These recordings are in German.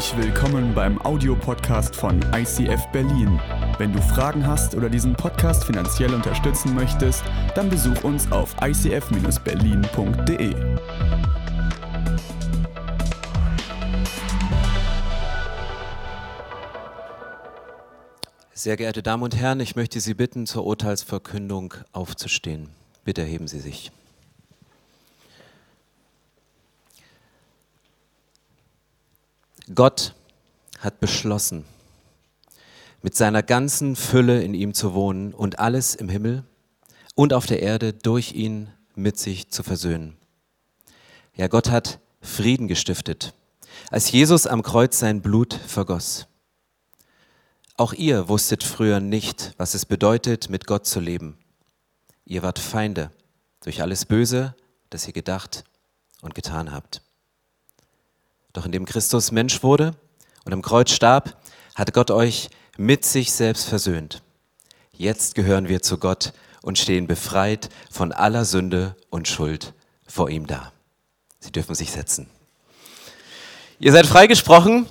Herzlich willkommen beim Audiopodcast von ICF Berlin. Wenn du Fragen hast oder diesen Podcast finanziell unterstützen möchtest, dann besuch uns auf icf-berlin.de. Sehr geehrte Damen und Herren, ich möchte Sie bitten, zur Urteilsverkündung aufzustehen. Bitte erheben Sie sich. Gott hat beschlossen, mit seiner ganzen Fülle in ihm zu wohnen und alles im Himmel und auf der Erde durch ihn mit sich zu versöhnen. Ja, Gott hat Frieden gestiftet, als Jesus am Kreuz sein Blut vergoss. Auch ihr wusstet früher nicht, was es bedeutet, mit Gott zu leben. Ihr wart Feinde durch alles Böse, das ihr gedacht und getan habt. Doch indem Christus Mensch wurde und am Kreuz starb, hat Gott euch mit sich selbst versöhnt. Jetzt gehören wir zu Gott und stehen befreit von aller Sünde und Schuld vor ihm da. Sie dürfen sich setzen. Ihr seid freigesprochen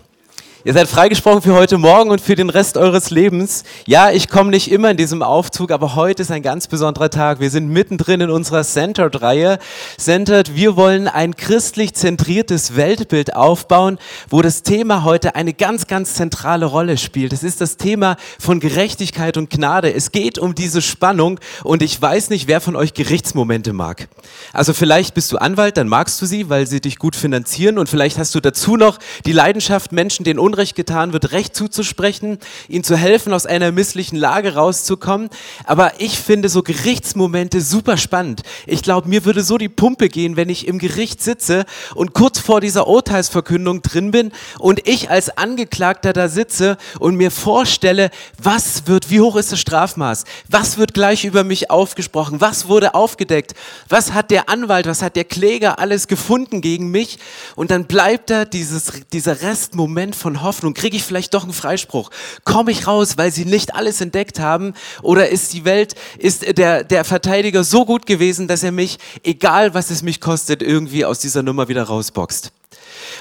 Ihr seid freigesprochen für heute Morgen und für den Rest eures Lebens. Ja, ich komme nicht immer in diesem Aufzug, aber heute ist ein ganz besonderer Tag. Wir sind mittendrin in unserer Centered-Reihe. Centered, wir wollen ein christlich zentriertes Weltbild aufbauen, wo das Thema heute eine ganz, ganz zentrale Rolle spielt. Es ist das Thema von Gerechtigkeit und Gnade. Es geht um diese Spannung und ich weiß nicht, wer von euch Gerichtsmomente mag. Also vielleicht bist du Anwalt, dann magst du sie, weil sie dich gut finanzieren und vielleicht hast du dazu noch die Leidenschaft, Menschen den Unrecht getan wird, Recht zuzusprechen, ihnen zu helfen, aus einer misslichen Lage rauszukommen. Aber ich finde so Gerichtsmomente super spannend. Ich glaube, mir würde so die Pumpe gehen, wenn ich im Gericht sitze und kurz vor dieser Urteilsverkündung drin bin und ich als Angeklagter da sitze und mir vorstelle, was wird, wie hoch ist das Strafmaß? Was wird gleich über mich aufgesprochen? Was wurde aufgedeckt? Was hat der Anwalt, was hat der Kläger alles gefunden gegen mich? Und dann bleibt da dieses, dieser Restmoment von Hoffnung? Kriege ich vielleicht doch einen Freispruch? Komme ich raus, weil sie nicht alles entdeckt haben? Oder ist die Welt, ist der, der Verteidiger so gut gewesen, dass er mich, egal was es mich kostet, irgendwie aus dieser Nummer wieder rausboxt?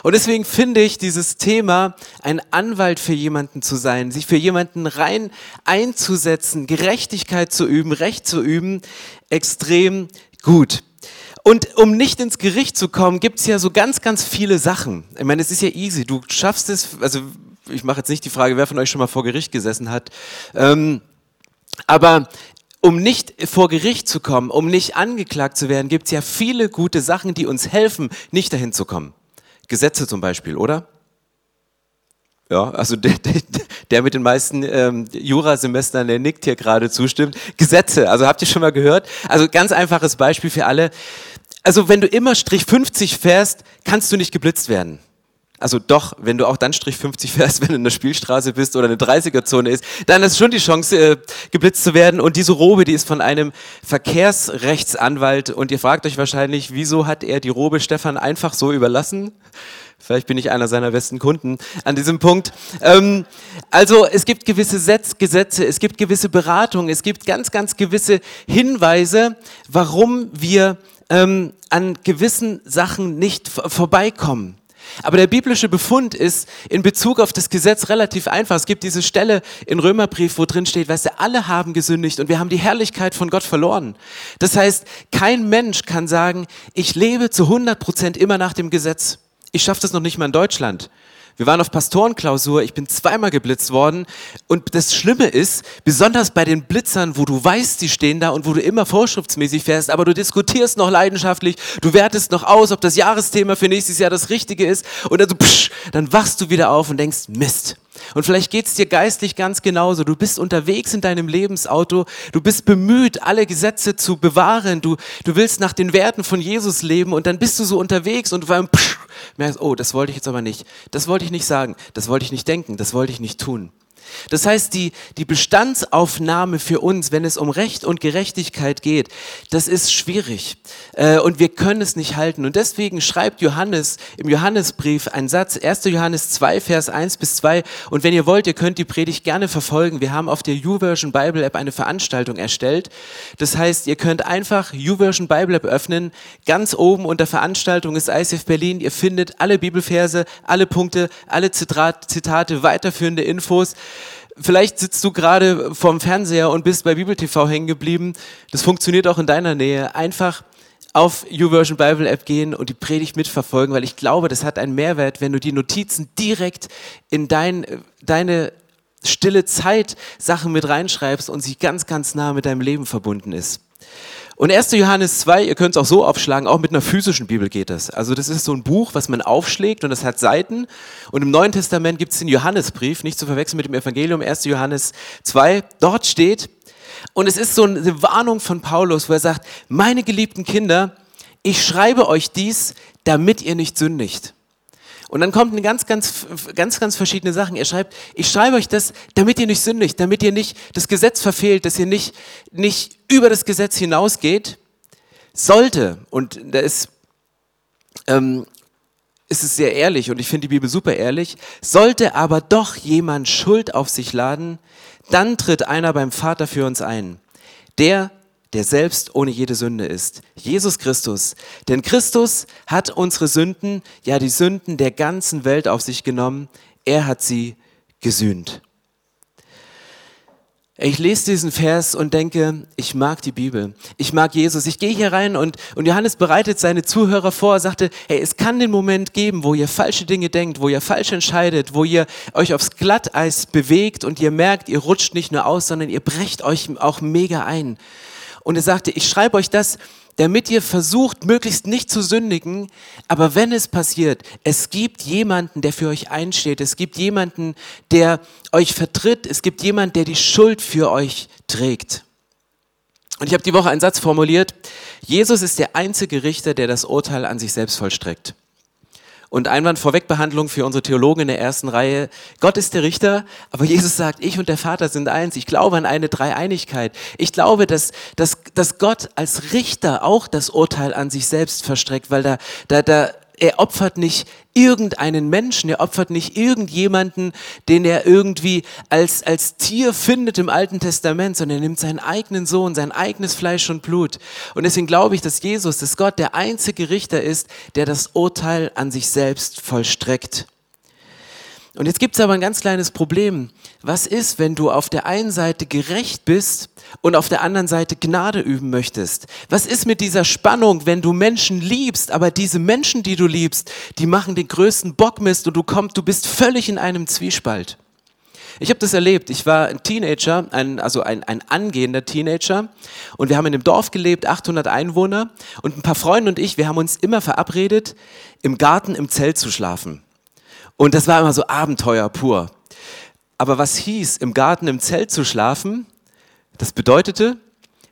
Und deswegen finde ich dieses Thema, ein Anwalt für jemanden zu sein, sich für jemanden rein einzusetzen, Gerechtigkeit zu üben, Recht zu üben, extrem gut. Und um nicht ins Gericht zu kommen, gibt es ja so ganz, ganz viele Sachen. Ich meine, es ist ja easy. Du schaffst es, also ich mache jetzt nicht die Frage, wer von euch schon mal vor Gericht gesessen hat. Ähm, aber um nicht vor Gericht zu kommen, um nicht angeklagt zu werden, gibt es ja viele gute Sachen, die uns helfen, nicht dahin zu kommen. Gesetze zum Beispiel, oder? Ja, also der, der, der mit den meisten ähm, Jurasemestern, der nickt hier gerade zustimmt. Gesetze, also habt ihr schon mal gehört? Also ganz einfaches Beispiel für alle. Also wenn du immer Strich 50 fährst, kannst du nicht geblitzt werden. Also doch, wenn du auch dann Strich 50 fährst, wenn du in der Spielstraße bist oder eine 30er-Zone ist, dann ist schon die Chance, äh, geblitzt zu werden. Und diese Robe, die ist von einem Verkehrsrechtsanwalt. Und ihr fragt euch wahrscheinlich, wieso hat er die Robe Stefan einfach so überlassen? Vielleicht bin ich einer seiner besten Kunden an diesem Punkt. Ähm, also es gibt gewisse Setz Gesetze, es gibt gewisse Beratungen, es gibt ganz, ganz gewisse Hinweise, warum wir ähm, an gewissen Sachen nicht vorbeikommen. Aber der biblische Befund ist in Bezug auf das Gesetz relativ einfach. Es gibt diese Stelle in Römerbrief, wo drin steht, weißt du, alle haben gesündigt und wir haben die Herrlichkeit von Gott verloren. Das heißt, kein Mensch kann sagen, ich lebe zu 100 Prozent immer nach dem Gesetz. Ich schaffe das noch nicht mal in Deutschland. Wir waren auf Pastorenklausur, ich bin zweimal geblitzt worden. Und das Schlimme ist, besonders bei den Blitzern, wo du weißt, sie stehen da und wo du immer vorschriftsmäßig fährst, aber du diskutierst noch leidenschaftlich, du wertest noch aus, ob das Jahresthema für nächstes Jahr das Richtige ist. Und dann, so, psch, dann wachst du wieder auf und denkst, Mist, und vielleicht geht es dir geistlich ganz genauso. Du bist unterwegs in deinem Lebensauto, du bist bemüht, alle Gesetze zu bewahren, du, du willst nach den Werten von Jesus leben und dann bist du so unterwegs und beim merkst, oh, das wollte ich jetzt aber nicht, das wollte ich nicht sagen, das wollte ich nicht denken, das wollte ich nicht tun. Das heißt, die, die Bestandsaufnahme für uns, wenn es um Recht und Gerechtigkeit geht, das ist schwierig. Äh, und wir können es nicht halten. Und deswegen schreibt Johannes im Johannesbrief einen Satz, 1. Johannes 2, Vers 1 bis 2. Und wenn ihr wollt, ihr könnt die Predigt gerne verfolgen. Wir haben auf der YouVersion Bible App eine Veranstaltung erstellt. Das heißt, ihr könnt einfach YouVersion Bible App öffnen. Ganz oben unter Veranstaltung ist ICF Berlin. Ihr findet alle Bibelverse, alle Punkte, alle Zitate, weiterführende Infos. Vielleicht sitzt du gerade vorm Fernseher und bist bei Bibel TV hängen geblieben. Das funktioniert auch in deiner Nähe. Einfach auf YouVersion Bible App gehen und die Predigt mitverfolgen, weil ich glaube, das hat einen Mehrwert, wenn du die Notizen direkt in dein, deine stille Zeit Sachen mit reinschreibst und sie ganz, ganz nah mit deinem Leben verbunden ist. Und 1. Johannes 2, ihr könnt es auch so aufschlagen, auch mit einer physischen Bibel geht das. Also das ist so ein Buch, was man aufschlägt und das hat Seiten. Und im Neuen Testament gibt es den Johannesbrief, nicht zu verwechseln mit dem Evangelium, 1. Johannes 2. Dort steht, und es ist so eine Warnung von Paulus, wo er sagt, meine geliebten Kinder, ich schreibe euch dies, damit ihr nicht sündigt. Und dann kommt eine ganz, ganz, ganz, ganz verschiedene Sachen. Er schreibt, ich schreibe euch das, damit ihr nicht sündigt, damit ihr nicht das Gesetz verfehlt, dass ihr nicht, nicht über das Gesetz hinausgeht. Sollte, und da ist, ähm, ist es sehr ehrlich und ich finde die Bibel super ehrlich, sollte aber doch jemand Schuld auf sich laden, dann tritt einer beim Vater für uns ein. Der, der selbst ohne jede Sünde ist. Jesus Christus. Denn Christus hat unsere Sünden, ja die Sünden der ganzen Welt auf sich genommen. Er hat sie gesühnt. Ich lese diesen Vers und denke, ich mag die Bibel. Ich mag Jesus. Ich gehe hier rein und, und Johannes bereitet seine Zuhörer vor, sagte, hey, es kann den Moment geben, wo ihr falsche Dinge denkt, wo ihr falsch entscheidet, wo ihr euch aufs Glatteis bewegt und ihr merkt, ihr rutscht nicht nur aus, sondern ihr brecht euch auch mega ein. Und er sagte, ich schreibe euch das, damit ihr versucht, möglichst nicht zu sündigen. Aber wenn es passiert, es gibt jemanden, der für euch einsteht. Es gibt jemanden, der euch vertritt. Es gibt jemanden, der die Schuld für euch trägt. Und ich habe die Woche einen Satz formuliert. Jesus ist der einzige Richter, der das Urteil an sich selbst vollstreckt. Und Einwandvorwegbehandlung für unsere Theologen in der ersten Reihe. Gott ist der Richter, aber Jesus sagt, ich und der Vater sind eins. Ich glaube an eine Dreieinigkeit. Ich glaube, dass, dass, dass Gott als Richter auch das Urteil an sich selbst verstreckt, weil da, da, da er opfert nicht irgendeinen Menschen, er opfert nicht irgendjemanden, den er irgendwie als, als Tier findet im Alten Testament, sondern er nimmt seinen eigenen Sohn, sein eigenes Fleisch und Blut. Und deswegen glaube ich, dass Jesus, dass Gott der einzige Richter ist, der das Urteil an sich selbst vollstreckt. Und jetzt gibt es aber ein ganz kleines Problem. Was ist, wenn du auf der einen Seite gerecht bist und auf der anderen Seite Gnade üben möchtest? Was ist mit dieser Spannung, wenn du Menschen liebst, aber diese Menschen, die du liebst, die machen den größten Bockmist und du kommst, du bist völlig in einem Zwiespalt. Ich habe das erlebt. Ich war ein Teenager, ein, also ein, ein angehender Teenager. Und wir haben in einem Dorf gelebt, 800 Einwohner. Und ein paar Freunde und ich, wir haben uns immer verabredet, im Garten im Zelt zu schlafen. Und das war immer so Abenteuer pur. Aber was hieß, im Garten im Zelt zu schlafen, das bedeutete,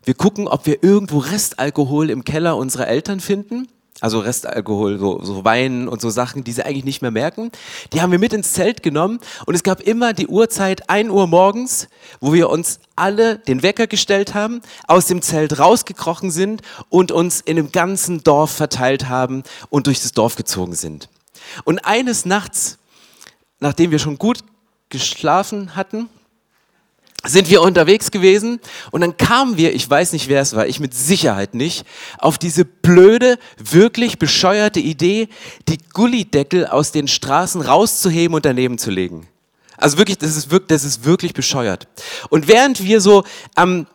wir gucken, ob wir irgendwo Restalkohol im Keller unserer Eltern finden. Also Restalkohol, so, so Wein und so Sachen, die sie eigentlich nicht mehr merken. Die haben wir mit ins Zelt genommen und es gab immer die Uhrzeit 1 Uhr morgens, wo wir uns alle den Wecker gestellt haben, aus dem Zelt rausgekrochen sind und uns in dem ganzen Dorf verteilt haben und durch das Dorf gezogen sind. Und eines Nachts, nachdem wir schon gut geschlafen hatten, sind wir unterwegs gewesen und dann kamen wir, ich weiß nicht wer es war, ich mit Sicherheit nicht, auf diese blöde, wirklich bescheuerte Idee, die Gullideckel aus den Straßen rauszuheben und daneben zu legen. Also wirklich, das ist wirklich, das ist wirklich bescheuert. Und während wir so am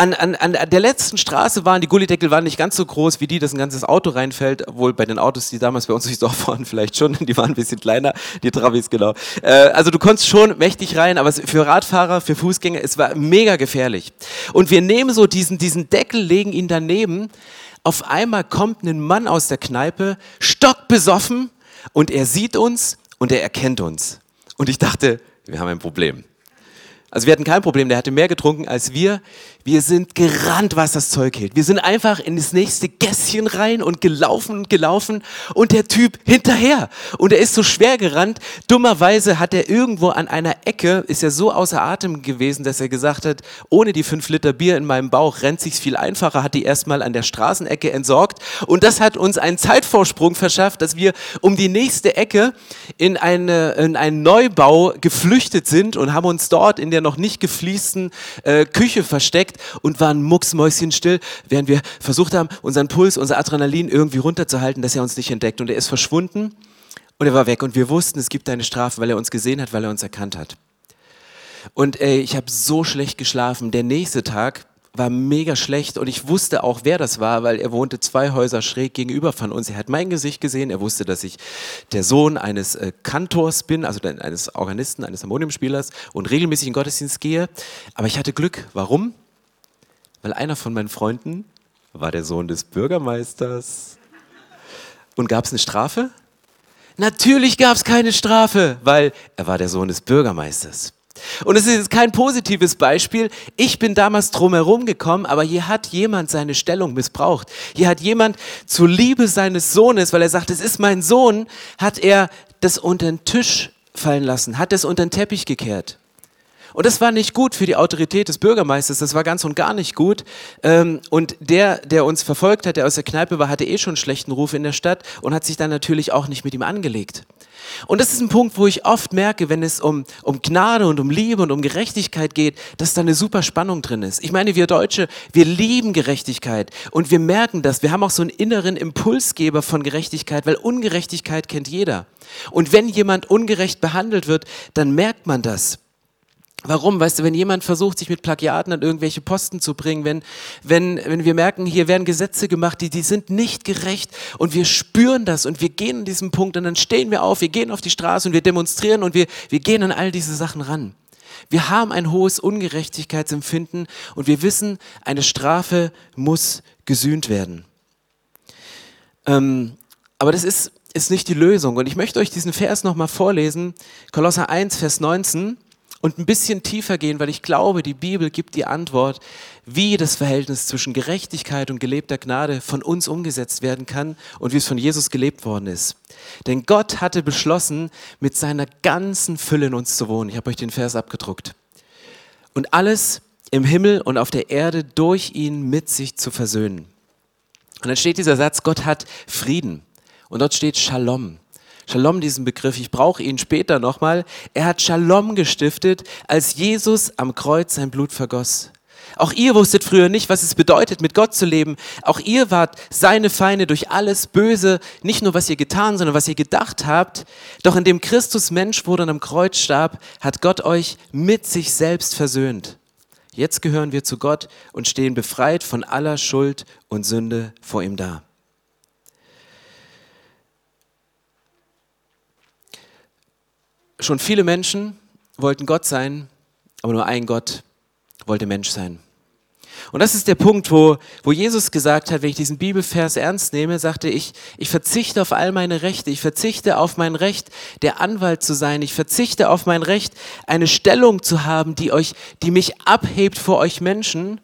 an, an, an der letzten Straße waren, die Gullideckel waren nicht ganz so groß wie die, dass ein ganzes Auto reinfällt, obwohl bei den Autos, die damals bei uns durchs Dorf waren, vielleicht schon, die waren ein bisschen kleiner, die Travis, genau. Äh, also du konntest schon mächtig rein, aber für Radfahrer, für Fußgänger, es war mega gefährlich. Und wir nehmen so diesen, diesen Deckel, legen ihn daneben, auf einmal kommt ein Mann aus der Kneipe, stockbesoffen, und er sieht uns und er erkennt uns. Und ich dachte, wir haben ein Problem. Also wir hatten kein Problem, der hatte mehr getrunken als wir. Wir sind gerannt, was das Zeug hält. Wir sind einfach in das nächste Gässchen rein und gelaufen und gelaufen und der Typ hinterher. Und er ist so schwer gerannt. Dummerweise hat er irgendwo an einer Ecke, ist er so außer Atem gewesen, dass er gesagt hat, ohne die fünf Liter Bier in meinem Bauch rennt sich's viel einfacher, hat die erstmal an der Straßenecke entsorgt. Und das hat uns einen Zeitvorsprung verschafft, dass wir um die nächste Ecke in, eine, in einen Neubau geflüchtet sind und haben uns dort in der noch nicht gefliesten äh, Küche versteckt und waren mucksmäuschenstill, während wir versucht haben, unseren Puls, unser Adrenalin irgendwie runterzuhalten, dass er uns nicht entdeckt. Und er ist verschwunden und er war weg. Und wir wussten, es gibt eine Strafe, weil er uns gesehen hat, weil er uns erkannt hat. Und ey, ich habe so schlecht geschlafen. Der nächste Tag war mega schlecht und ich wusste auch, wer das war, weil er wohnte zwei Häuser schräg gegenüber von uns. Er hat mein Gesicht gesehen, er wusste, dass ich der Sohn eines äh, Kantors bin, also eines Organisten, eines Harmoniumspielers und regelmäßig in Gottesdienst gehe. Aber ich hatte Glück. Warum? Weil einer von meinen Freunden war der Sohn des Bürgermeisters. Und gab es eine Strafe? Natürlich gab es keine Strafe, weil er war der Sohn des Bürgermeisters. Und es ist kein positives Beispiel. Ich bin damals drumherum gekommen, aber hier hat jemand seine Stellung missbraucht. Hier hat jemand zur Liebe seines Sohnes, weil er sagt, es ist mein Sohn, hat er das unter den Tisch fallen lassen, hat es unter den Teppich gekehrt. Und das war nicht gut für die Autorität des Bürgermeisters, das war ganz und gar nicht gut. Ähm, und der, der uns verfolgt hat, der aus der Kneipe war, hatte eh schon einen schlechten Ruf in der Stadt und hat sich dann natürlich auch nicht mit ihm angelegt. Und das ist ein Punkt, wo ich oft merke, wenn es um, um Gnade und um Liebe und um Gerechtigkeit geht, dass da eine super Spannung drin ist. Ich meine, wir Deutsche, wir lieben Gerechtigkeit und wir merken das. Wir haben auch so einen inneren Impulsgeber von Gerechtigkeit, weil Ungerechtigkeit kennt jeder. Und wenn jemand ungerecht behandelt wird, dann merkt man das. Warum? Weißt du, wenn jemand versucht, sich mit Plagiaten an irgendwelche Posten zu bringen, wenn, wenn, wenn wir merken, hier werden Gesetze gemacht, die, die sind nicht gerecht und wir spüren das und wir gehen an diesem Punkt und dann stehen wir auf, wir gehen auf die Straße und wir demonstrieren und wir, wir gehen an all diese Sachen ran. Wir haben ein hohes Ungerechtigkeitsempfinden und wir wissen, eine Strafe muss gesühnt werden. Ähm, aber das ist, ist nicht die Lösung. Und ich möchte euch diesen Vers nochmal vorlesen. Kolosser 1, Vers 19 und ein bisschen tiefer gehen, weil ich glaube, die Bibel gibt die Antwort, wie das Verhältnis zwischen Gerechtigkeit und gelebter Gnade von uns umgesetzt werden kann und wie es von Jesus gelebt worden ist. Denn Gott hatte beschlossen, mit seiner ganzen Fülle in uns zu wohnen. Ich habe euch den Vers abgedruckt. Und alles im Himmel und auf der Erde durch ihn mit sich zu versöhnen. Und dann steht dieser Satz, Gott hat Frieden. Und dort steht Shalom. Shalom, diesen Begriff, ich brauche ihn später nochmal. Er hat Shalom gestiftet, als Jesus am Kreuz sein Blut vergoss. Auch ihr wusstet früher nicht, was es bedeutet, mit Gott zu leben. Auch ihr wart seine Feinde durch alles Böse, nicht nur was ihr getan, sondern was ihr gedacht habt. Doch indem Christus Mensch wurde und am Kreuz starb, hat Gott euch mit sich selbst versöhnt. Jetzt gehören wir zu Gott und stehen befreit von aller Schuld und Sünde vor ihm da. Schon viele Menschen wollten Gott sein, aber nur ein Gott wollte Mensch sein. Und das ist der Punkt, wo, wo Jesus gesagt hat, wenn ich diesen Bibelvers ernst nehme, sagte ich, ich verzichte auf all meine Rechte, ich verzichte auf mein Recht, der Anwalt zu sein, ich verzichte auf mein Recht, eine Stellung zu haben, die euch, die mich abhebt vor euch Menschen.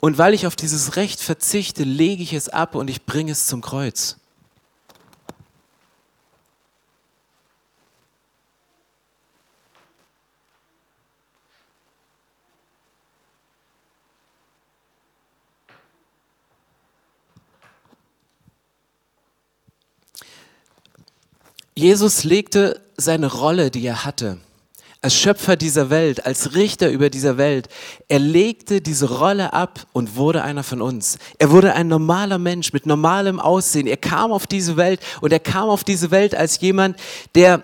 Und weil ich auf dieses Recht verzichte, lege ich es ab und ich bringe es zum Kreuz. Jesus legte seine Rolle, die er hatte, als Schöpfer dieser Welt, als Richter über dieser Welt, er legte diese Rolle ab und wurde einer von uns. Er wurde ein normaler Mensch mit normalem Aussehen. Er kam auf diese Welt und er kam auf diese Welt als jemand, der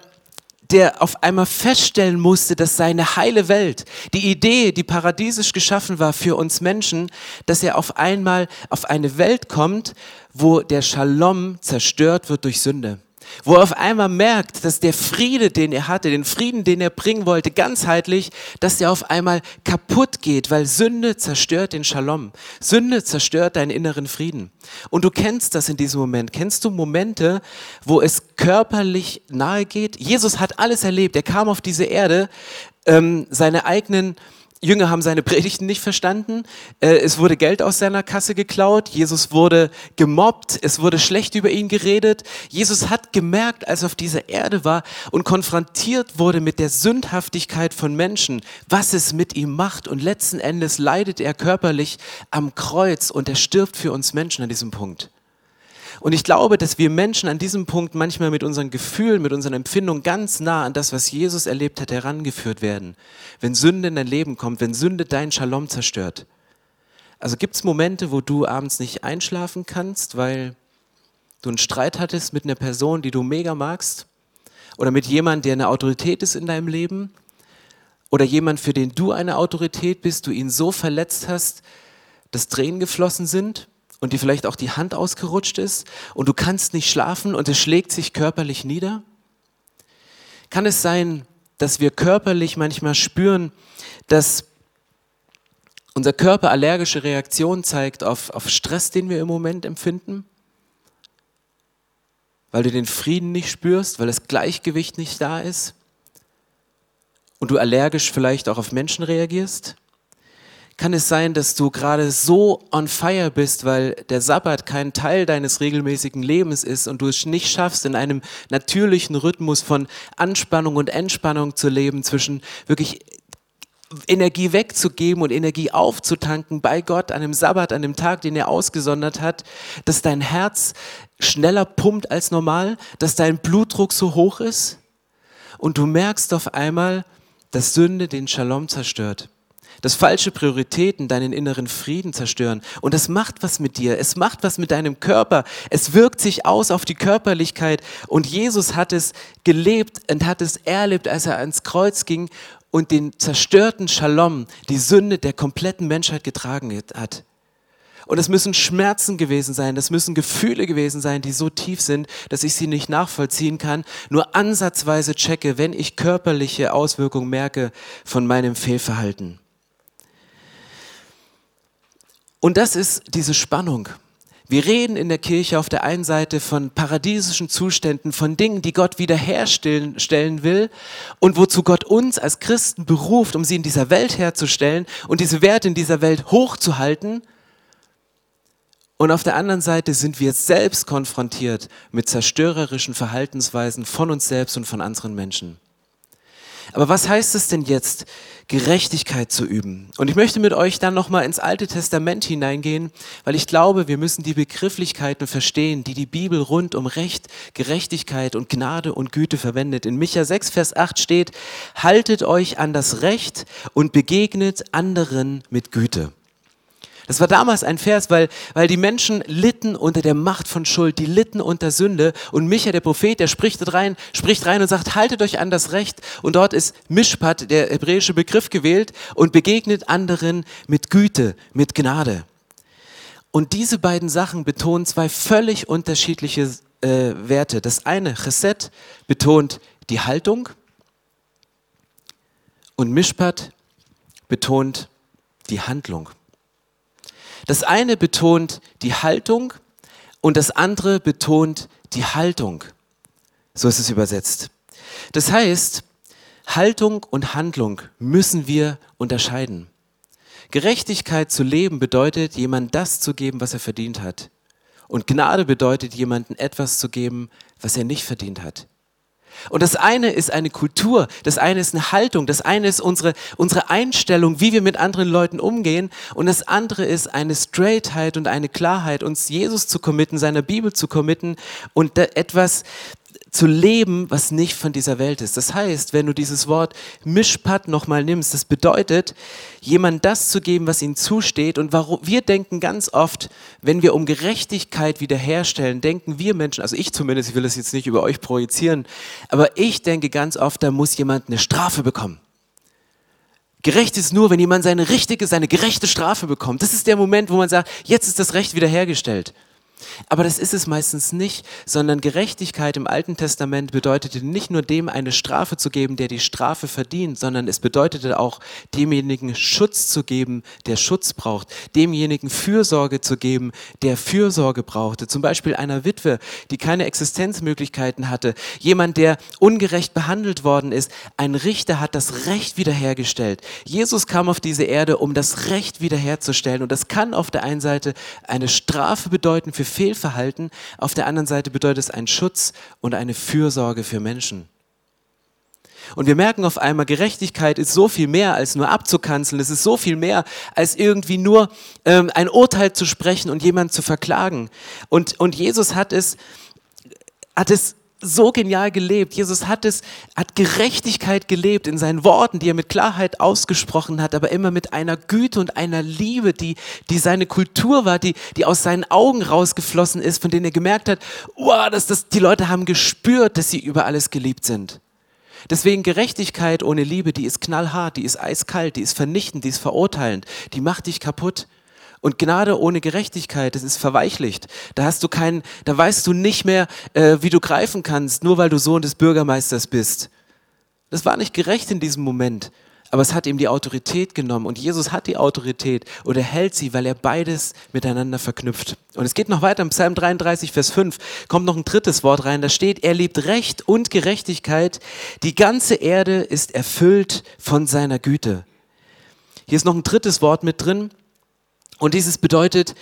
der auf einmal feststellen musste, dass seine heile Welt, die Idee, die paradiesisch geschaffen war für uns Menschen, dass er auf einmal auf eine Welt kommt, wo der Shalom zerstört wird durch Sünde wo er auf einmal merkt, dass der Friede, den er hatte, den Frieden, den er bringen wollte, ganzheitlich, dass der auf einmal kaputt geht, weil Sünde zerstört den Shalom. Sünde zerstört deinen inneren Frieden. Und du kennst das in diesem Moment. Kennst du Momente, wo es körperlich nahe geht? Jesus hat alles erlebt. Er kam auf diese Erde, ähm, seine eigenen Jünger haben seine Predigten nicht verstanden. Äh, es wurde Geld aus seiner Kasse geklaut. Jesus wurde gemobbt. Es wurde schlecht über ihn geredet. Jesus hat gemerkt, als er auf dieser Erde war und konfrontiert wurde mit der Sündhaftigkeit von Menschen, was es mit ihm macht. Und letzten Endes leidet er körperlich am Kreuz und er stirbt für uns Menschen an diesem Punkt. Und ich glaube, dass wir Menschen an diesem Punkt manchmal mit unseren Gefühlen, mit unseren Empfindungen ganz nah an das, was Jesus erlebt hat, herangeführt werden. Wenn Sünde in dein Leben kommt, wenn Sünde dein Shalom zerstört. Also gibt es Momente, wo du abends nicht einschlafen kannst, weil du einen Streit hattest mit einer Person, die du mega magst? Oder mit jemandem, der eine Autorität ist in deinem Leben? Oder jemand, für den du eine Autorität bist, du ihn so verletzt hast, dass Tränen geflossen sind? Und dir vielleicht auch die Hand ausgerutscht ist und du kannst nicht schlafen und es schlägt sich körperlich nieder? Kann es sein, dass wir körperlich manchmal spüren, dass unser Körper allergische Reaktionen zeigt auf, auf Stress, den wir im Moment empfinden? Weil du den Frieden nicht spürst, weil das Gleichgewicht nicht da ist? Und du allergisch vielleicht auch auf Menschen reagierst? Kann es sein, dass du gerade so on fire bist, weil der Sabbat kein Teil deines regelmäßigen Lebens ist und du es nicht schaffst, in einem natürlichen Rhythmus von Anspannung und Entspannung zu leben, zwischen wirklich Energie wegzugeben und Energie aufzutanken bei Gott an dem Sabbat, an dem Tag, den er ausgesondert hat, dass dein Herz schneller pumpt als normal, dass dein Blutdruck so hoch ist? Und du merkst auf einmal, dass Sünde den Shalom zerstört dass falsche Prioritäten deinen inneren Frieden zerstören. Und das macht was mit dir. Es macht was mit deinem Körper. Es wirkt sich aus auf die Körperlichkeit. Und Jesus hat es gelebt und hat es erlebt, als er ans Kreuz ging und den zerstörten Shalom, die Sünde der kompletten Menschheit getragen hat. Und es müssen Schmerzen gewesen sein, das müssen Gefühle gewesen sein, die so tief sind, dass ich sie nicht nachvollziehen kann, nur ansatzweise checke, wenn ich körperliche Auswirkungen merke von meinem Fehlverhalten. Und das ist diese Spannung. Wir reden in der Kirche auf der einen Seite von paradiesischen Zuständen, von Dingen, die Gott wiederherstellen stellen will und wozu Gott uns als Christen beruft, um sie in dieser Welt herzustellen und diese Werte in dieser Welt hochzuhalten. Und auf der anderen Seite sind wir selbst konfrontiert mit zerstörerischen Verhaltensweisen von uns selbst und von anderen Menschen. Aber was heißt es denn jetzt, Gerechtigkeit zu üben? Und ich möchte mit euch dann nochmal ins Alte Testament hineingehen, weil ich glaube, wir müssen die Begrifflichkeiten verstehen, die die Bibel rund um Recht, Gerechtigkeit und Gnade und Güte verwendet. In Micha 6, Vers 8 steht, haltet euch an das Recht und begegnet anderen mit Güte. Das war damals ein Vers, weil, weil die Menschen litten unter der Macht von Schuld, die litten unter Sünde. Und Micha, der Prophet, der spricht rein, spricht rein und sagt, haltet euch an das Recht. Und dort ist Mishpat, der hebräische Begriff, gewählt und begegnet anderen mit Güte, mit Gnade. Und diese beiden Sachen betonen zwei völlig unterschiedliche äh, Werte. Das eine, Chesed, betont die Haltung und Mishpat betont die Handlung. Das eine betont die Haltung und das andere betont die Haltung. So ist es übersetzt. Das heißt, Haltung und Handlung müssen wir unterscheiden. Gerechtigkeit zu leben bedeutet, jemand das zu geben, was er verdient hat. Und Gnade bedeutet, jemandem etwas zu geben, was er nicht verdient hat. Und das eine ist eine Kultur, das eine ist eine Haltung, das eine ist unsere, unsere Einstellung, wie wir mit anderen Leuten umgehen. Und das andere ist eine Straightheit und eine Klarheit, uns Jesus zu committen, seiner Bibel zu committen und etwas zu leben, was nicht von dieser Welt ist. Das heißt, wenn du dieses Wort Mischpat nochmal nimmst, das bedeutet, jemand das zu geben, was ihm zusteht. Und warum, wir denken ganz oft, wenn wir um Gerechtigkeit wiederherstellen, denken wir Menschen, also ich zumindest, ich will das jetzt nicht über euch projizieren, aber ich denke ganz oft, da muss jemand eine Strafe bekommen. Gerecht ist nur, wenn jemand seine richtige, seine gerechte Strafe bekommt. Das ist der Moment, wo man sagt, jetzt ist das Recht wiederhergestellt. Aber das ist es meistens nicht, sondern Gerechtigkeit im Alten Testament bedeutete nicht nur dem eine Strafe zu geben, der die Strafe verdient, sondern es bedeutete auch demjenigen Schutz zu geben, der Schutz braucht, demjenigen Fürsorge zu geben, der Fürsorge brauchte. Zum Beispiel einer Witwe, die keine Existenzmöglichkeiten hatte, jemand, der ungerecht behandelt worden ist. Ein Richter hat das Recht wiederhergestellt. Jesus kam auf diese Erde, um das Recht wiederherzustellen. Und das kann auf der einen Seite eine Strafe bedeuten für Fehlverhalten, auf der anderen Seite bedeutet es einen Schutz und eine Fürsorge für Menschen. Und wir merken auf einmal, Gerechtigkeit ist so viel mehr als nur abzukanzeln. Es ist so viel mehr als irgendwie nur ähm, ein Urteil zu sprechen und jemanden zu verklagen. Und, und Jesus hat es, hat es so genial gelebt. Jesus hat es, hat Gerechtigkeit gelebt in seinen Worten, die er mit Klarheit ausgesprochen hat, aber immer mit einer Güte und einer Liebe, die, die seine Kultur war, die, die aus seinen Augen rausgeflossen ist, von denen er gemerkt hat, wow, dass das, die Leute haben gespürt, dass sie über alles geliebt sind. Deswegen Gerechtigkeit ohne Liebe, die ist knallhart, die ist eiskalt, die ist vernichtend, die ist verurteilend, die macht dich kaputt. Und Gnade ohne Gerechtigkeit, das ist verweichlicht. Da hast du keinen, da weißt du nicht mehr, äh, wie du greifen kannst, nur weil du Sohn des Bürgermeisters bist. Das war nicht gerecht in diesem Moment, aber es hat ihm die Autorität genommen und Jesus hat die Autorität oder hält sie, weil er beides miteinander verknüpft. Und es geht noch weiter im Psalm 33, Vers 5, kommt noch ein drittes Wort rein, da steht, er liebt Recht und Gerechtigkeit, die ganze Erde ist erfüllt von seiner Güte. Hier ist noch ein drittes Wort mit drin, und dieses bedeutet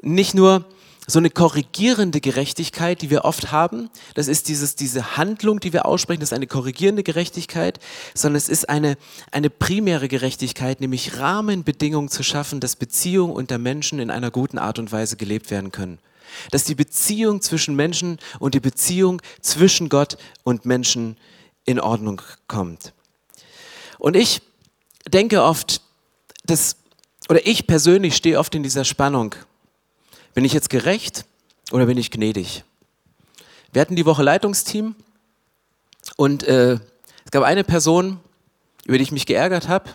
nicht nur so eine korrigierende Gerechtigkeit, die wir oft haben, das ist dieses, diese Handlung, die wir aussprechen, das ist eine korrigierende Gerechtigkeit, sondern es ist eine, eine primäre Gerechtigkeit, nämlich Rahmenbedingungen zu schaffen, dass Beziehungen unter Menschen in einer guten Art und Weise gelebt werden können. Dass die Beziehung zwischen Menschen und die Beziehung zwischen Gott und Menschen in Ordnung kommt. Und ich denke oft, dass oder ich persönlich stehe oft in dieser Spannung. Bin ich jetzt gerecht oder bin ich gnädig? Wir hatten die Woche Leitungsteam und äh, es gab eine Person, über die ich mich geärgert habe.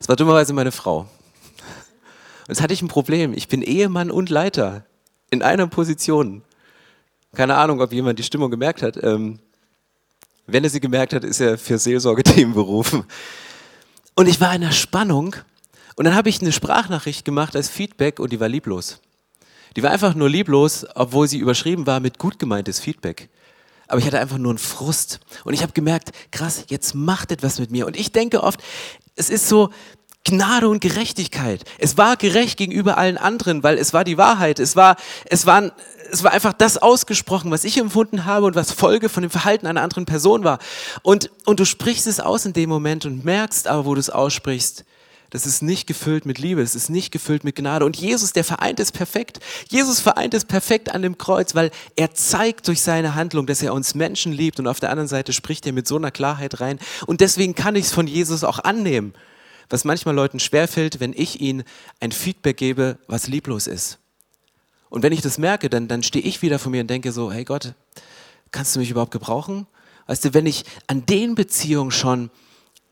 Es war dummerweise meine Frau. Und jetzt hatte ich ein Problem. Ich bin Ehemann und Leiter in einer Position. Keine Ahnung, ob jemand die Stimmung gemerkt hat. Ähm, wenn er sie gemerkt hat, ist er für Seelsorgethemen berufen. Und ich war in der Spannung und dann habe ich eine Sprachnachricht gemacht als Feedback und die war lieblos. Die war einfach nur lieblos, obwohl sie überschrieben war mit gut gemeintes Feedback. Aber ich hatte einfach nur einen Frust. Und ich habe gemerkt, krass, jetzt macht etwas mit mir. Und ich denke oft, es ist so, Gnade und Gerechtigkeit. Es war gerecht gegenüber allen anderen, weil es war die Wahrheit. Es war, es waren, es war einfach das ausgesprochen, was ich empfunden habe und was Folge von dem Verhalten einer anderen Person war. Und, und du sprichst es aus in dem Moment und merkst aber, wo du es aussprichst, das ist nicht gefüllt mit Liebe, es ist nicht gefüllt mit Gnade. Und Jesus, der vereint es perfekt. Jesus vereint es perfekt an dem Kreuz, weil er zeigt durch seine Handlung, dass er uns Menschen liebt und auf der anderen Seite spricht er mit so einer Klarheit rein. Und deswegen kann ich es von Jesus auch annehmen was manchmal Leuten schwerfällt, wenn ich ihnen ein Feedback gebe, was lieblos ist. Und wenn ich das merke, dann, dann stehe ich wieder vor mir und denke so, hey Gott, kannst du mich überhaupt gebrauchen? Weißt du, wenn ich an den Beziehungen schon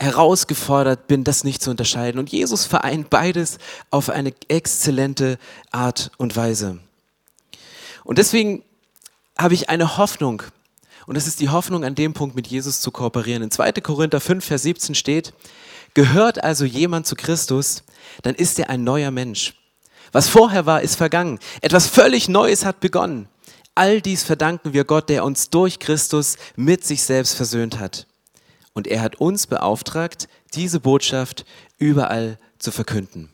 herausgefordert bin, das nicht zu unterscheiden. Und Jesus vereint beides auf eine exzellente Art und Weise. Und deswegen habe ich eine Hoffnung. Und das ist die Hoffnung, an dem Punkt mit Jesus zu kooperieren. In 2. Korinther 5, Vers 17 steht, Gehört also jemand zu Christus, dann ist er ein neuer Mensch. Was vorher war, ist vergangen. Etwas völlig Neues hat begonnen. All dies verdanken wir Gott, der uns durch Christus mit sich selbst versöhnt hat. Und er hat uns beauftragt, diese Botschaft überall zu verkünden.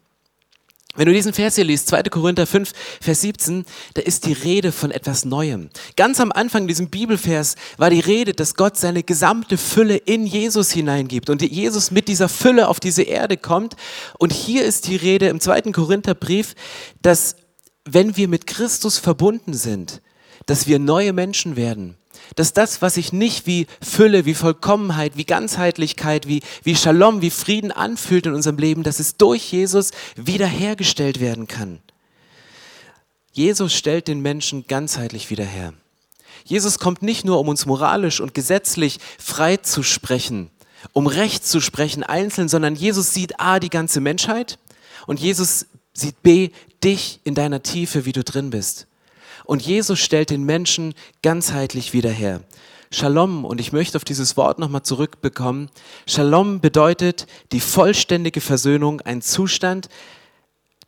Wenn du diesen Vers hier liest, 2. Korinther 5, Vers 17, da ist die Rede von etwas Neuem. Ganz am Anfang diesem Bibelvers war die Rede, dass Gott seine gesamte Fülle in Jesus hineingibt und Jesus mit dieser Fülle auf diese Erde kommt. Und hier ist die Rede im 2. Korintherbrief, dass wenn wir mit Christus verbunden sind, dass wir neue Menschen werden dass das, was sich nicht wie Fülle, wie Vollkommenheit, wie Ganzheitlichkeit, wie, wie Shalom, wie Frieden anfühlt in unserem Leben, dass es durch Jesus wiederhergestellt werden kann. Jesus stellt den Menschen ganzheitlich wieder her. Jesus kommt nicht nur, um uns moralisch und gesetzlich frei zu sprechen, um Recht zu sprechen einzeln, sondern Jesus sieht A, die ganze Menschheit und Jesus sieht B, dich in deiner Tiefe, wie du drin bist. Und Jesus stellt den Menschen ganzheitlich wieder her. Shalom, und ich möchte auf dieses Wort nochmal zurückbekommen. Shalom bedeutet die vollständige Versöhnung, ein Zustand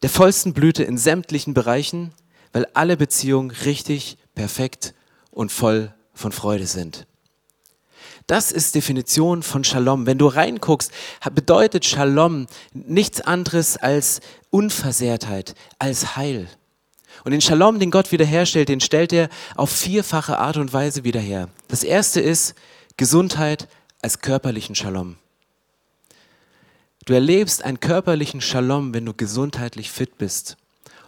der vollsten Blüte in sämtlichen Bereichen, weil alle Beziehungen richtig, perfekt und voll von Freude sind. Das ist Definition von Shalom. Wenn du reinguckst, bedeutet Shalom nichts anderes als Unversehrtheit, als Heil. Und den Shalom, den Gott wiederherstellt, den stellt er auf vierfache Art und Weise wieder her. Das erste ist Gesundheit als körperlichen Shalom. Du erlebst einen körperlichen Shalom, wenn du gesundheitlich fit bist.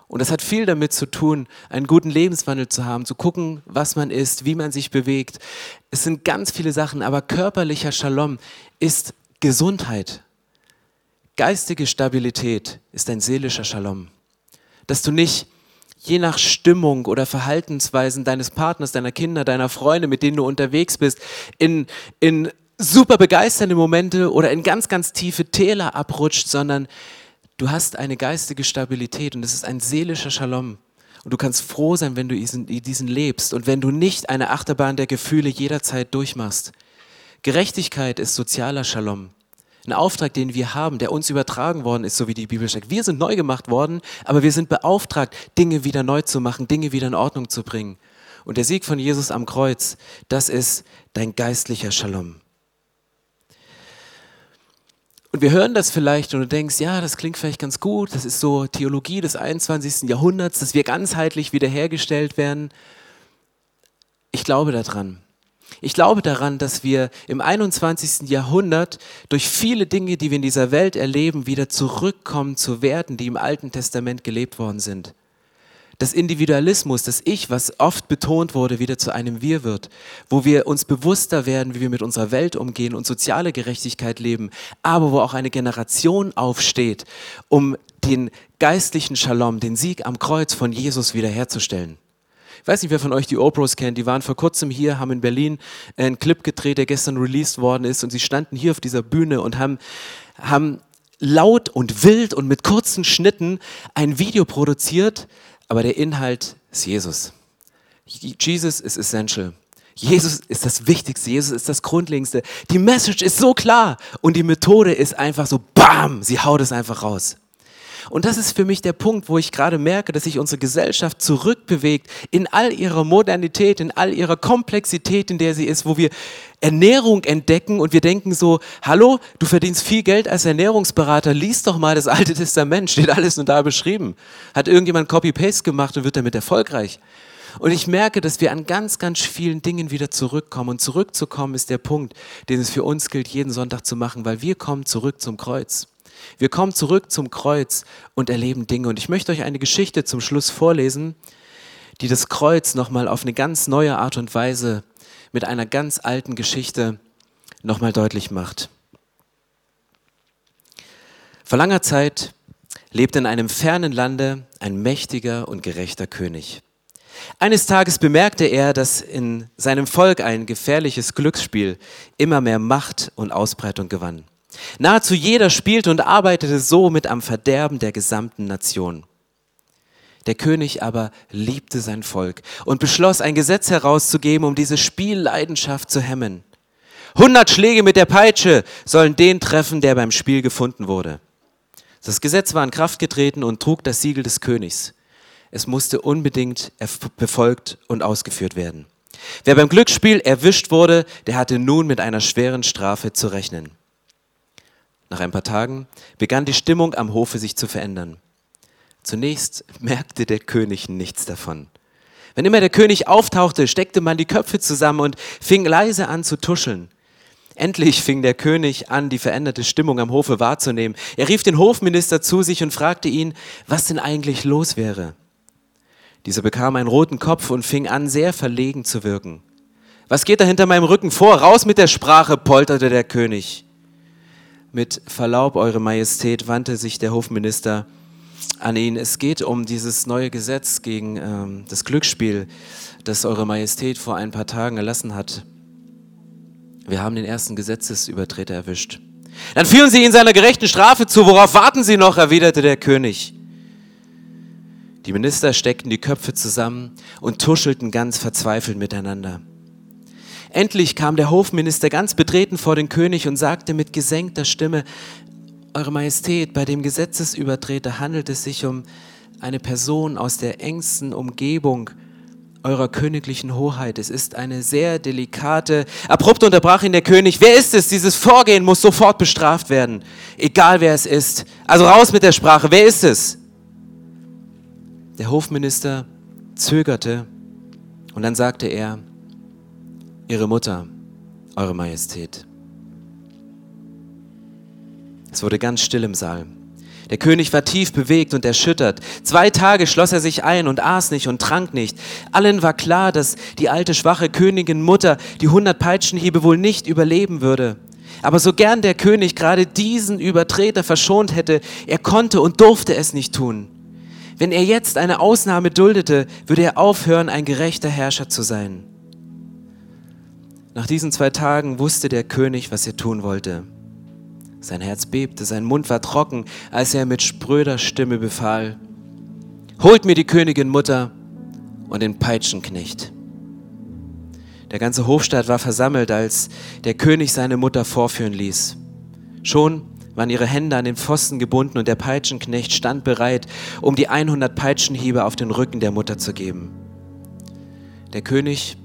Und das hat viel damit zu tun, einen guten Lebenswandel zu haben, zu gucken, was man isst, wie man sich bewegt. Es sind ganz viele Sachen, aber körperlicher Shalom ist Gesundheit. Geistige Stabilität ist ein seelischer Shalom. Dass du nicht je nach Stimmung oder Verhaltensweisen deines Partners, deiner Kinder, deiner Freunde, mit denen du unterwegs bist, in, in super begeisternde Momente oder in ganz, ganz tiefe Täler abrutscht, sondern du hast eine geistige Stabilität und es ist ein seelischer Shalom. Und du kannst froh sein, wenn du diesen, diesen lebst und wenn du nicht eine Achterbahn der Gefühle jederzeit durchmachst. Gerechtigkeit ist sozialer Shalom. Ein Auftrag, den wir haben, der uns übertragen worden ist, so wie die Bibel sagt. Wir sind neu gemacht worden, aber wir sind beauftragt, Dinge wieder neu zu machen, Dinge wieder in Ordnung zu bringen. Und der Sieg von Jesus am Kreuz, das ist dein geistlicher Shalom. Und wir hören das vielleicht und du denkst, ja, das klingt vielleicht ganz gut, das ist so Theologie des 21. Jahrhunderts, dass wir ganzheitlich wiederhergestellt werden. Ich glaube daran. Ich glaube daran, dass wir im 21. Jahrhundert durch viele Dinge, die wir in dieser Welt erleben, wieder zurückkommen zu Werten, die im Alten Testament gelebt worden sind. Das Individualismus, das Ich, was oft betont wurde, wieder zu einem Wir wird, wo wir uns bewusster werden, wie wir mit unserer Welt umgehen und soziale Gerechtigkeit leben, aber wo auch eine Generation aufsteht, um den geistlichen Shalom, den Sieg am Kreuz von Jesus wiederherzustellen. Ich weiß nicht, wer von euch die Opros kennt. Die waren vor kurzem hier, haben in Berlin einen Clip gedreht, der gestern released worden ist. Und sie standen hier auf dieser Bühne und haben, haben laut und wild und mit kurzen Schnitten ein Video produziert. Aber der Inhalt ist Jesus. Jesus ist essential. Jesus ist das Wichtigste, Jesus ist das Grundlegendste. Die Message ist so klar und die Methode ist einfach so, bam, sie haut es einfach raus. Und das ist für mich der Punkt, wo ich gerade merke, dass sich unsere Gesellschaft zurückbewegt in all ihrer Modernität, in all ihrer Komplexität, in der sie ist, wo wir Ernährung entdecken und wir denken so, hallo, du verdienst viel Geld als Ernährungsberater, lies doch mal das Alte Testament, steht alles nur da beschrieben. Hat irgendjemand Copy-Paste gemacht und wird damit erfolgreich. Und ich merke, dass wir an ganz, ganz vielen Dingen wieder zurückkommen. Und zurückzukommen ist der Punkt, den es für uns gilt, jeden Sonntag zu machen, weil wir kommen zurück zum Kreuz. Wir kommen zurück zum Kreuz und erleben Dinge. Und ich möchte euch eine Geschichte zum Schluss vorlesen, die das Kreuz nochmal auf eine ganz neue Art und Weise mit einer ganz alten Geschichte nochmal deutlich macht. Vor langer Zeit lebte in einem fernen Lande ein mächtiger und gerechter König. Eines Tages bemerkte er, dass in seinem Volk ein gefährliches Glücksspiel immer mehr Macht und Ausbreitung gewann. Nahezu jeder spielte und arbeitete somit am Verderben der gesamten Nation. Der König aber liebte sein Volk und beschloss, ein Gesetz herauszugeben, um diese Spielleidenschaft zu hemmen. Hundert Schläge mit der Peitsche sollen den treffen, der beim Spiel gefunden wurde. Das Gesetz war in Kraft getreten und trug das Siegel des Königs. Es musste unbedingt befolgt und ausgeführt werden. Wer beim Glücksspiel erwischt wurde, der hatte nun mit einer schweren Strafe zu rechnen. Nach ein paar Tagen begann die Stimmung am Hofe sich zu verändern. Zunächst merkte der König nichts davon. Wenn immer der König auftauchte, steckte man die Köpfe zusammen und fing leise an zu tuscheln. Endlich fing der König an, die veränderte Stimmung am Hofe wahrzunehmen. Er rief den Hofminister zu sich und fragte ihn, was denn eigentlich los wäre. Dieser bekam einen roten Kopf und fing an, sehr verlegen zu wirken. Was geht da hinter meinem Rücken vor? Raus mit der Sprache, polterte der König. Mit Verlaub, Eure Majestät, wandte sich der Hofminister an ihn. Es geht um dieses neue Gesetz gegen ähm, das Glücksspiel, das Eure Majestät vor ein paar Tagen erlassen hat. Wir haben den ersten Gesetzesübertreter erwischt. Dann führen Sie ihn seiner gerechten Strafe zu. Worauf warten Sie noch? erwiderte der König. Die Minister steckten die Köpfe zusammen und tuschelten ganz verzweifelt miteinander. Endlich kam der Hofminister ganz betreten vor den König und sagte mit gesenkter Stimme, Eure Majestät, bei dem Gesetzesübertreter handelt es sich um eine Person aus der engsten Umgebung eurer königlichen Hoheit. Es ist eine sehr delikate. Abrupt unterbrach ihn der König. Wer ist es? Dieses Vorgehen muss sofort bestraft werden. Egal wer es ist. Also raus mit der Sprache. Wer ist es? Der Hofminister zögerte und dann sagte er, Ihre Mutter, Eure Majestät. Es wurde ganz still im Saal. Der König war tief bewegt und erschüttert. Zwei Tage schloss er sich ein und aß nicht und trank nicht. Allen war klar, dass die alte schwache Königin Mutter die hundert Peitschenhiebe wohl nicht überleben würde. Aber so gern der König gerade diesen Übertreter verschont hätte, er konnte und durfte es nicht tun. Wenn er jetzt eine Ausnahme duldete, würde er aufhören, ein gerechter Herrscher zu sein. Nach diesen zwei Tagen wusste der König, was er tun wollte. Sein Herz bebte, sein Mund war trocken, als er mit spröder Stimme befahl, Holt mir die Königin Mutter und den Peitschenknecht. Der ganze Hofstaat war versammelt, als der König seine Mutter vorführen ließ. Schon waren ihre Hände an den Pfosten gebunden und der Peitschenknecht stand bereit, um die 100 Peitschenhiebe auf den Rücken der Mutter zu geben. Der König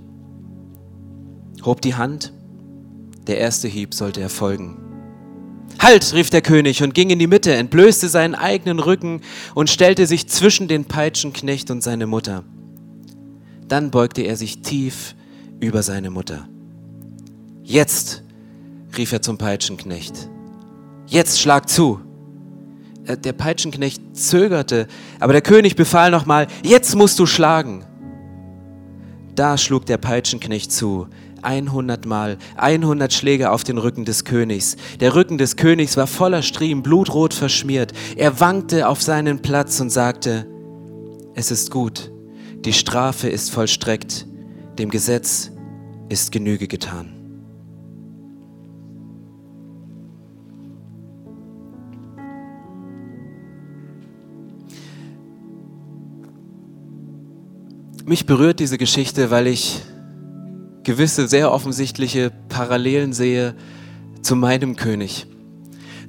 hob die Hand, der erste Hieb sollte erfolgen. Halt, rief der König und ging in die Mitte, entblößte seinen eigenen Rücken und stellte sich zwischen den Peitschenknecht und seine Mutter. Dann beugte er sich tief über seine Mutter. Jetzt, rief er zum Peitschenknecht, jetzt schlag zu. Äh, der Peitschenknecht zögerte, aber der König befahl nochmal, jetzt musst du schlagen. Da schlug der Peitschenknecht zu, 100 Mal, 100 Schläge auf den Rücken des Königs. Der Rücken des Königs war voller Striemen, blutrot verschmiert. Er wankte auf seinen Platz und sagte, es ist gut, die Strafe ist vollstreckt, dem Gesetz ist Genüge getan. Mich berührt diese Geschichte, weil ich gewisse sehr offensichtliche Parallelen sehe zu meinem König,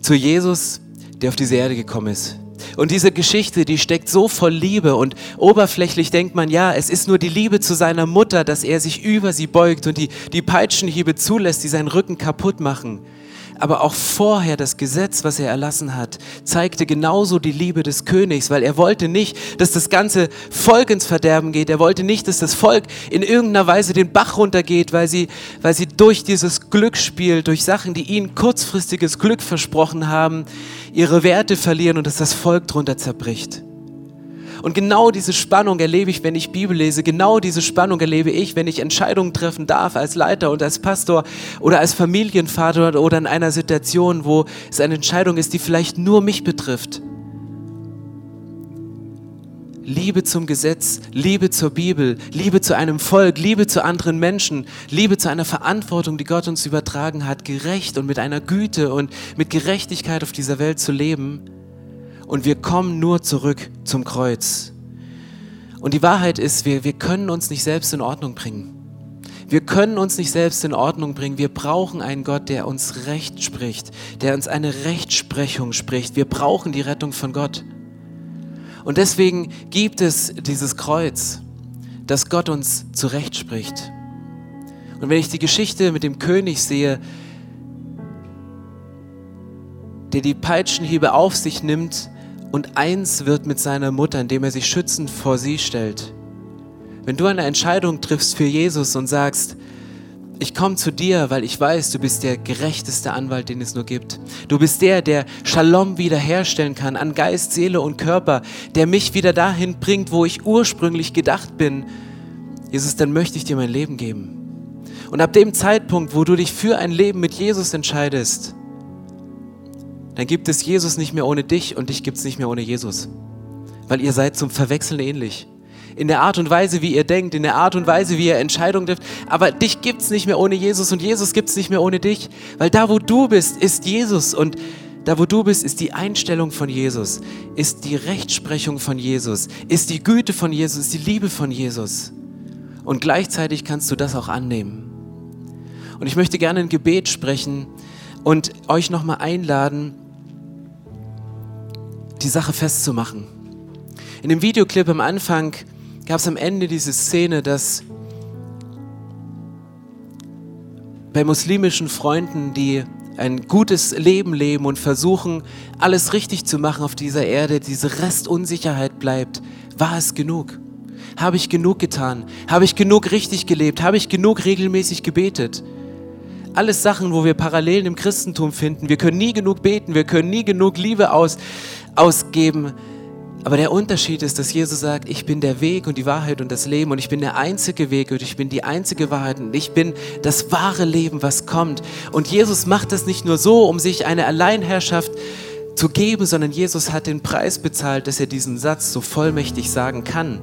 zu Jesus, der auf diese Erde gekommen ist. Und diese Geschichte, die steckt so voll Liebe und oberflächlich denkt man, ja, es ist nur die Liebe zu seiner Mutter, dass er sich über sie beugt und die, die Peitschenhiebe zulässt, die seinen Rücken kaputt machen aber auch vorher das Gesetz, was er erlassen hat, zeigte genauso die Liebe des Königs, weil er wollte nicht, dass das ganze Volk ins Verderben geht. Er wollte nicht, dass das Volk in irgendeiner Weise den Bach runtergeht, weil sie, weil sie durch dieses Glücksspiel, durch Sachen, die ihnen kurzfristiges Glück versprochen haben, ihre Werte verlieren und dass das Volk drunter zerbricht. Und genau diese Spannung erlebe ich, wenn ich Bibel lese. Genau diese Spannung erlebe ich, wenn ich Entscheidungen treffen darf als Leiter und als Pastor oder als Familienvater oder in einer Situation, wo es eine Entscheidung ist, die vielleicht nur mich betrifft. Liebe zum Gesetz, Liebe zur Bibel, Liebe zu einem Volk, Liebe zu anderen Menschen, Liebe zu einer Verantwortung, die Gott uns übertragen hat, gerecht und mit einer Güte und mit Gerechtigkeit auf dieser Welt zu leben und wir kommen nur zurück zum Kreuz. Und die Wahrheit ist, wir, wir können uns nicht selbst in Ordnung bringen. Wir können uns nicht selbst in Ordnung bringen. Wir brauchen einen Gott, der uns Recht spricht, der uns eine Rechtsprechung spricht. Wir brauchen die Rettung von Gott. Und deswegen gibt es dieses Kreuz, das Gott uns zurecht spricht. Und wenn ich die Geschichte mit dem König sehe, der die Peitschenhiebe auf sich nimmt, und eins wird mit seiner Mutter, indem er sich schützend vor sie stellt. Wenn du eine Entscheidung triffst für Jesus und sagst, ich komme zu dir, weil ich weiß, du bist der gerechteste Anwalt, den es nur gibt. Du bist der, der Shalom wiederherstellen kann an Geist, Seele und Körper, der mich wieder dahin bringt, wo ich ursprünglich gedacht bin. Jesus, dann möchte ich dir mein Leben geben. Und ab dem Zeitpunkt, wo du dich für ein Leben mit Jesus entscheidest, dann gibt es Jesus nicht mehr ohne dich und dich gibt es nicht mehr ohne Jesus. Weil ihr seid zum Verwechseln ähnlich. In der Art und Weise, wie ihr denkt, in der Art und Weise, wie ihr Entscheidungen trifft. Aber dich gibt es nicht mehr ohne Jesus und Jesus gibt es nicht mehr ohne dich. Weil da, wo du bist, ist Jesus und Da, wo du bist, ist die Einstellung von Jesus, ist die Rechtsprechung von Jesus, ist die Güte von Jesus, ist die Liebe von Jesus. Und gleichzeitig kannst du das auch annehmen. Und ich möchte gerne ein Gebet sprechen und euch nochmal einladen, die Sache festzumachen. In dem Videoclip am Anfang gab es am Ende diese Szene, dass bei muslimischen Freunden, die ein gutes Leben leben und versuchen, alles richtig zu machen auf dieser Erde, diese Restunsicherheit bleibt, war es genug? Habe ich genug getan? Habe ich genug richtig gelebt? Habe ich genug regelmäßig gebetet? Alles Sachen, wo wir Parallelen im Christentum finden. Wir können nie genug beten, wir können nie genug Liebe aus, ausgeben. Aber der Unterschied ist, dass Jesus sagt, ich bin der Weg und die Wahrheit und das Leben und ich bin der einzige Weg und ich bin die einzige Wahrheit und ich bin das wahre Leben, was kommt. Und Jesus macht das nicht nur so, um sich eine Alleinherrschaft zu geben, sondern Jesus hat den Preis bezahlt, dass er diesen Satz so vollmächtig sagen kann.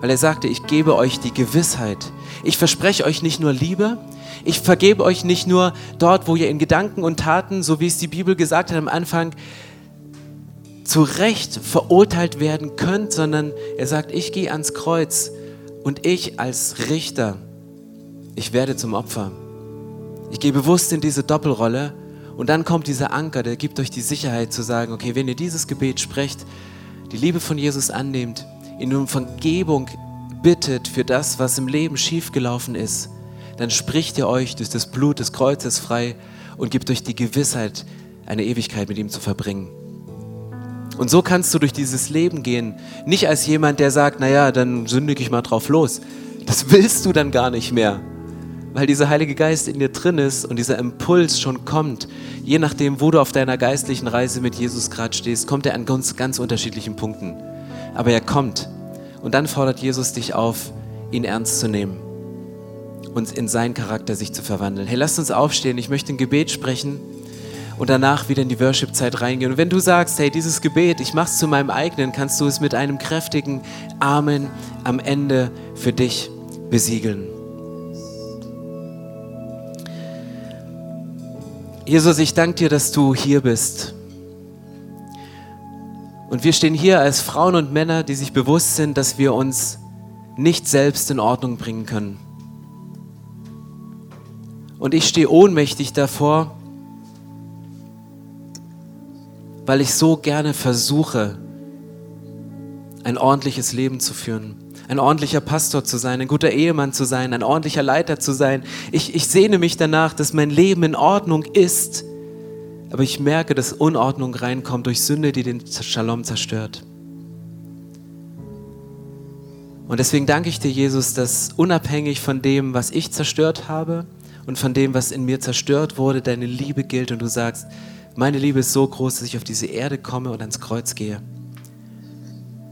Weil er sagte, ich gebe euch die Gewissheit. Ich verspreche euch nicht nur Liebe, ich vergebe euch nicht nur dort, wo ihr in Gedanken und Taten, so wie es die Bibel gesagt hat am Anfang, zu Recht verurteilt werden könnt, sondern er sagt, ich gehe ans Kreuz und ich als Richter, ich werde zum Opfer. Ich gehe bewusst in diese Doppelrolle und dann kommt dieser Anker, der gibt euch die Sicherheit zu sagen, okay, wenn ihr dieses Gebet sprecht, die Liebe von Jesus annehmt, ihn um Vergebung bittet für das, was im Leben schiefgelaufen ist, dann spricht ihr euch durch das Blut des Kreuzes frei und gibt euch die Gewissheit, eine Ewigkeit mit ihm zu verbringen. Und so kannst du durch dieses Leben gehen. Nicht als jemand, der sagt, naja, dann sündige ich mal drauf los. Das willst du dann gar nicht mehr. Weil dieser Heilige Geist in dir drin ist und dieser Impuls schon kommt. Je nachdem, wo du auf deiner geistlichen Reise mit Jesus gerade stehst, kommt er an ganz, ganz unterschiedlichen Punkten. Aber er kommt. Und dann fordert Jesus dich auf, ihn ernst zu nehmen und in seinen Charakter sich zu verwandeln. Hey, lasst uns aufstehen. Ich möchte ein Gebet sprechen und danach wieder in die Worship-Zeit reingehen. Und wenn du sagst, hey, dieses Gebet, ich mache es zu meinem eigenen, kannst du es mit einem kräftigen Amen am Ende für dich besiegeln. Jesus, ich danke dir, dass du hier bist. Und wir stehen hier als Frauen und Männer, die sich bewusst sind, dass wir uns nicht selbst in Ordnung bringen können. Und ich stehe ohnmächtig davor, weil ich so gerne versuche, ein ordentliches Leben zu führen, ein ordentlicher Pastor zu sein, ein guter Ehemann zu sein, ein ordentlicher Leiter zu sein. Ich, ich sehne mich danach, dass mein Leben in Ordnung ist, aber ich merke, dass Unordnung reinkommt durch Sünde, die den Shalom zerstört. Und deswegen danke ich dir, Jesus, dass unabhängig von dem, was ich zerstört habe und von dem, was in mir zerstört wurde, deine Liebe gilt und du sagst, meine Liebe ist so groß, dass ich auf diese Erde komme und ans Kreuz gehe.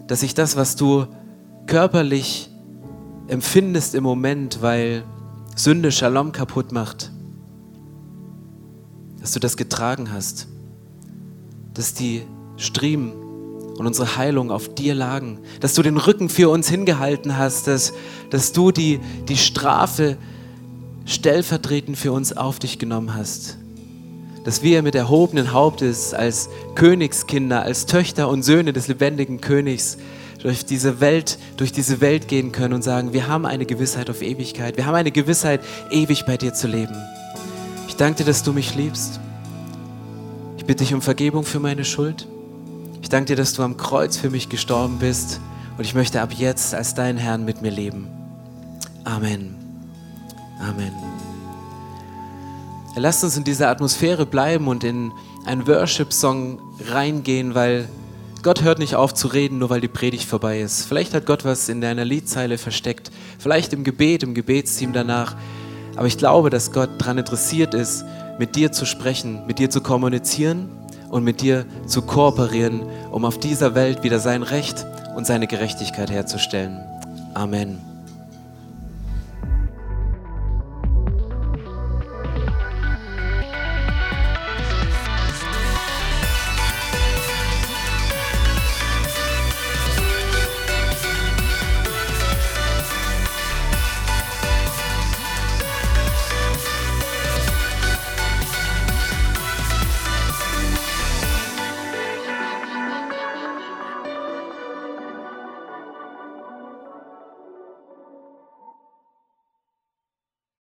Dass ich das, was du körperlich empfindest im Moment, weil Sünde Shalom kaputt macht, dass du das getragen hast, dass die Striemen und unsere Heilung auf dir lagen, dass du den Rücken für uns hingehalten hast, dass, dass du die, die Strafe stellvertretend für uns auf dich genommen hast dass wir mit erhobenen Hauptes als Königskinder, als Töchter und Söhne des lebendigen Königs durch diese Welt, durch diese Welt gehen können und sagen, wir haben eine Gewissheit auf Ewigkeit. Wir haben eine Gewissheit, ewig bei dir zu leben. Ich danke dir, dass du mich liebst. Ich bitte dich um Vergebung für meine Schuld. Ich danke dir, dass du am Kreuz für mich gestorben bist und ich möchte ab jetzt als dein Herrn mit mir leben. Amen. Amen. Lasst uns in dieser Atmosphäre bleiben und in einen Worship-Song reingehen, weil Gott hört nicht auf zu reden, nur weil die Predigt vorbei ist. Vielleicht hat Gott was in deiner Liedzeile versteckt, vielleicht im Gebet, im Gebetsteam danach. Aber ich glaube, dass Gott daran interessiert ist, mit dir zu sprechen, mit dir zu kommunizieren und mit dir zu kooperieren, um auf dieser Welt wieder sein Recht und seine Gerechtigkeit herzustellen. Amen.